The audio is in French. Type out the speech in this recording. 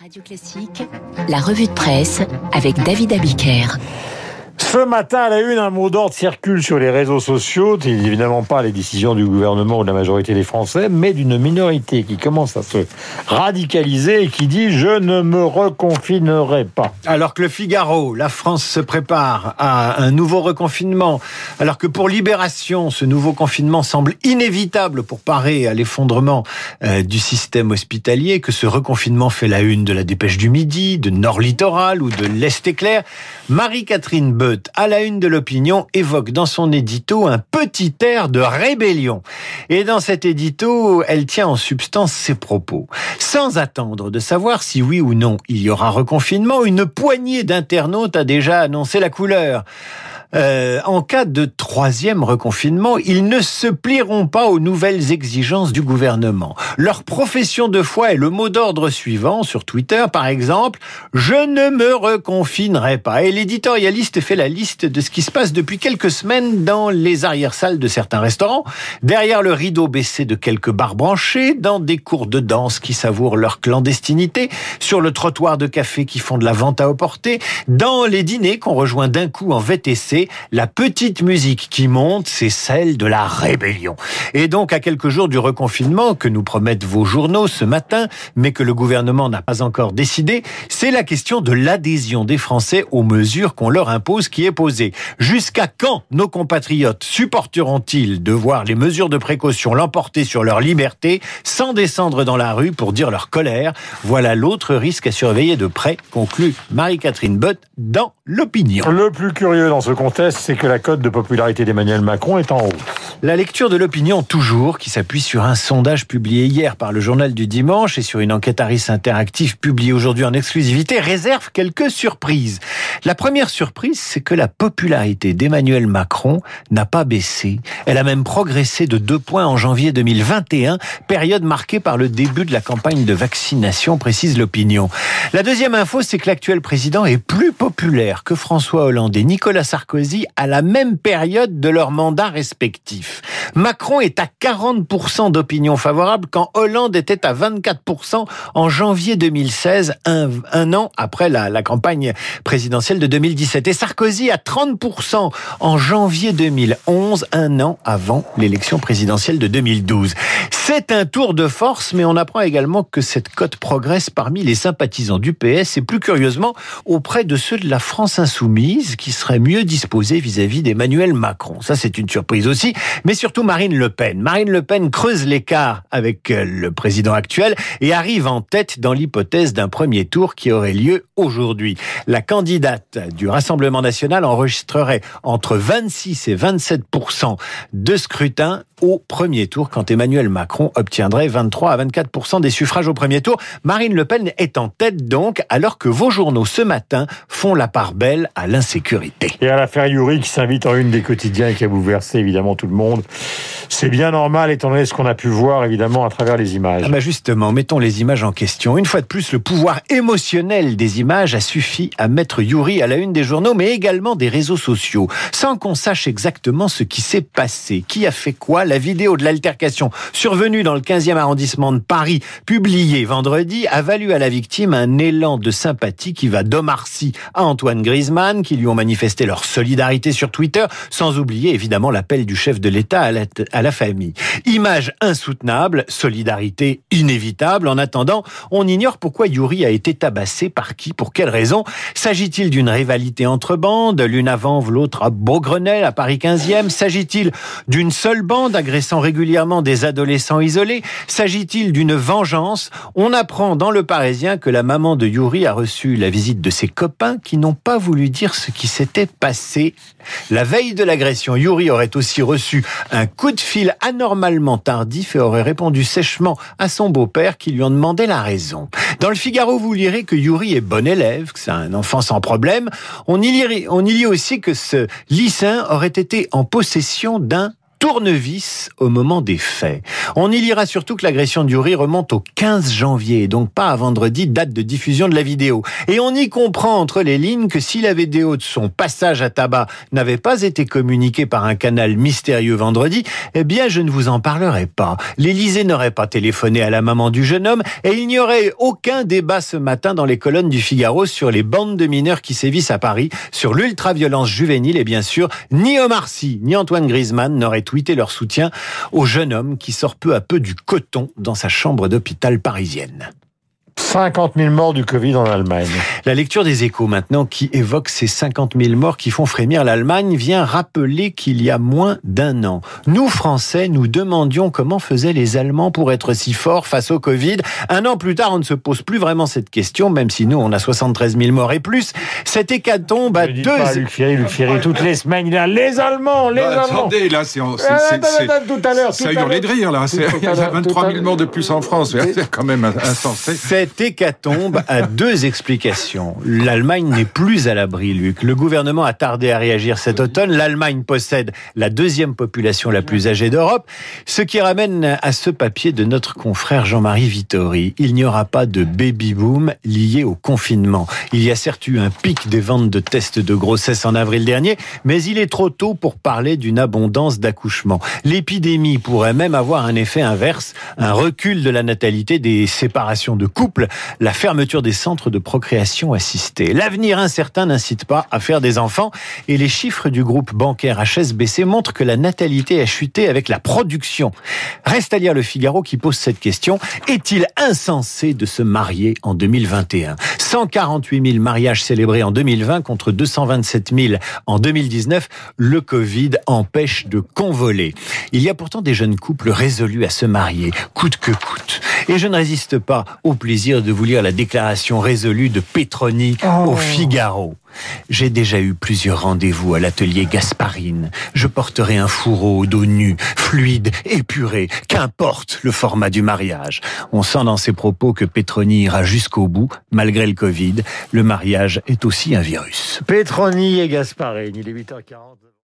Radio Classique, la revue de presse avec David Abiker. Ce matin, à la une, un mot d'ordre circule sur les réseaux sociaux. C'est évidemment pas les décisions du gouvernement ou de la majorité des Français, mais d'une minorité qui commence à se radicaliser et qui dit je ne me reconfinerai pas. Alors que le Figaro, la France se prépare à un nouveau reconfinement, alors que pour Libération, ce nouveau confinement semble inévitable pour parer à l'effondrement euh, du système hospitalier, que ce reconfinement fait la une de la dépêche du Midi, de Nord Littoral ou de l'Est éclair, Marie-Catherine À la une de l'opinion, évoque dans son édito un petit air de rébellion. Et dans cet édito, elle tient en substance ses propos. Sans attendre de savoir si oui ou non il y aura reconfinement, une poignée d'internautes a déjà annoncé la couleur. Euh, en cas de troisième reconfinement, ils ne se plieront pas aux nouvelles exigences du gouvernement. Leur profession de foi est le mot d'ordre suivant sur Twitter, par exemple, je ne me reconfinerai pas. Et l'éditorialiste fait la liste de ce qui se passe depuis quelques semaines dans les arrière-salles de certains restaurants, derrière le rideau baissé de quelques bars branchés, dans des cours de danse qui savourent leur clandestinité, sur le trottoir de café qui font de la vente à emporter, dans les dîners qu'on rejoint d'un coup en VTC, la petite musique qui monte, c'est celle de la rébellion. Et donc, à quelques jours du reconfinement que nous promettent vos journaux ce matin, mais que le gouvernement n'a pas encore décidé, c'est la question de l'adhésion des Français aux mesures qu'on leur impose qui est posée. Jusqu'à quand nos compatriotes supporteront-ils de voir les mesures de précaution l'emporter sur leur liberté sans descendre dans la rue pour dire leur colère? Voilà l'autre risque à surveiller de près, conclut Marie-Catherine Bott dans l'opinion. Le plus curieux dans ce contexte, c'est que la cote de popularité d'Emmanuel Macron est en haut. La lecture de l'opinion, toujours, qui s'appuie sur un sondage publié hier par le journal du dimanche et sur une enquête interactive publiée aujourd'hui en exclusivité, réserve quelques surprises. La première surprise, c'est que la popularité d'Emmanuel Macron n'a pas baissé. Elle a même progressé de deux points en janvier 2021, période marquée par le début de la campagne de vaccination, précise l'opinion. La deuxième info, c'est que l'actuel président est plus populaire que François Hollande et Nicolas Sarkozy à la même période de leur mandat respectif. Macron est à 40% d'opinion favorable quand Hollande était à 24% en janvier 2016, un, an après la, la campagne présidentielle de 2017. Et Sarkozy à 30% en janvier 2011, un an avant l'élection présidentielle de 2012. C'est un tour de force, mais on apprend également que cette cote progresse parmi les sympathisants du PS et plus curieusement auprès de ceux de la France insoumise qui seraient mieux disposés vis-à-vis d'Emmanuel Macron. Ça, c'est une surprise aussi, mais surtout Marine Le Pen. Marine Le Pen creuse l'écart avec euh, le président actuel et arrive en tête dans l'hypothèse d'un premier tour qui aurait lieu aujourd'hui. La candidate du Rassemblement national enregistrerait entre 26 et 27% de scrutin au premier tour quand Emmanuel Macron obtiendrait 23 à 24% des suffrages au premier tour. Marine Le Pen est en tête donc alors que vos journaux ce matin font la part belle à l'insécurité. Et à l'affaire Yuri qui s'invite en une des quotidiens et qui a bouleversé évidemment tout le monde. C'est bien normal étant donné ce qu'on a pu voir évidemment à travers les images. Ah bah justement, mettons les images en question. Une fois de plus, le pouvoir émotionnel des images a suffi à mettre Yuri à la une des journaux, mais également des réseaux sociaux, sans qu'on sache exactement ce qui s'est passé, qui a fait quoi. La vidéo de l'altercation survenue dans le 15e arrondissement de Paris, publiée vendredi, a valu à la victime un élan de sympathie qui va d'Omar Sy à Antoine Griezmann, qui lui ont manifesté leur solidarité sur Twitter, sans oublier évidemment l'appel du chef de l'État à la, à la famille. Image insoutenable, solidarité inévitable. En attendant, on ignore pourquoi Yuri a été tabassé, par qui, pour quelle raison. S'agit-il d'une rivalité entre bandes, l'une à Vanves, l'autre à Beaugrenelle, à Paris 15e S'agit-il d'une seule bande agressant régulièrement des adolescents isolés S'agit-il d'une vengeance? On apprend dans Le Parisien que la maman de Yuri a reçu la visite de ses copains qui n'ont pas voulu dire ce qui s'était passé. La veille de l'agression, Yuri aurait aussi reçu un coup de fil anormalement tardif et aurait répondu sèchement à son beau-père qui lui en demandait la raison. Dans le Figaro, vous lirez que Yuri est bon élève, que c'est un enfant sans problème. On y lit aussi que ce lycéen aurait été en possession d'un tournevis au moment des faits. On y lira surtout que l'agression du riz remonte au 15 janvier, donc pas à vendredi, date de diffusion de la vidéo. Et on y comprend entre les lignes que si la vidéo de son passage à tabac n'avait pas été communiquée par un canal mystérieux vendredi, eh bien je ne vous en parlerai pas. L'Élysée n'aurait pas téléphoné à la maman du jeune homme et il n'y aurait aucun débat ce matin dans les colonnes du Figaro sur les bandes de mineurs qui sévissent à Paris, sur l'ultraviolence juvénile et bien sûr, ni Omar Sy ni Antoine Griezmann n'auraient tweeté leur soutien au jeune homme qui sort peu à peu du coton dans sa chambre d'hôpital parisienne. 50 000 morts du Covid en Allemagne. La lecture des échos maintenant qui évoque ces 50 000 morts qui font frémir l'Allemagne vient rappeler qu'il y a moins d'un an, nous Français nous demandions comment faisaient les Allemands pour être si forts face au Covid. Un an plus tard, on ne se pose plus vraiment cette question, même si nous on a 73 000 morts et plus. Cette hécatombe à deux... pas Luc Ferry, Luc Ferry, toutes les semaines, il a les Allemands, les Bah, Allemands. attendez, là, c'est. c'est- c'est- attends, c'est- attends, tout à l'heure, Ça l'heure. de rire, là. Il y a l'heure, 23 tout à 000 morts de plus en France. C'est quand même insensé. Cette hécatombe a deux explications. L'Allemagne n'est plus à l'abri, Luc. Le gouvernement a tardé à réagir cet automne. L'Allemagne possède la deuxième population la plus âgée d'Europe, ce qui ramène à ce papier de notre confrère Jean-Marie Vittori. Il n'y aura pas de baby-boom lié au confinement. Il y a certes eu un pic des ventes de tests de grossesse en avril dernier, mais il est trop tôt pour parler d'une abondance d'accouchements. L'épidémie pourrait même avoir un effet inverse, un recul de la natalité des séparations de couples, la fermeture des centres de procréation assistée. L'avenir incertain n'incite pas à faire des enfants et les chiffres du groupe bancaire HSBC montrent que la natalité a chuté avec la production. Reste à lire le Figaro qui pose cette question. Est-il insensé de se marier en 2021 148 000 mariages célébrés en 2020 contre 227 000 en 2019. Le Covid empêche de convoler. Il y a pourtant des jeunes couples résolus à se marier, coûte que coûte. Et je ne résiste pas au plaisir de vous lire la déclaration résolue de Petroni au Figaro. J'ai déjà eu plusieurs rendez-vous à l'atelier Gasparine. Je porterai un fourreau au dos nu, fluide, épuré, qu'importe le format du mariage. On sent dans ses propos que Petroni ira jusqu'au bout, malgré le Covid. Le mariage est aussi un virus. Petroni et Gasparini, il est 8h40.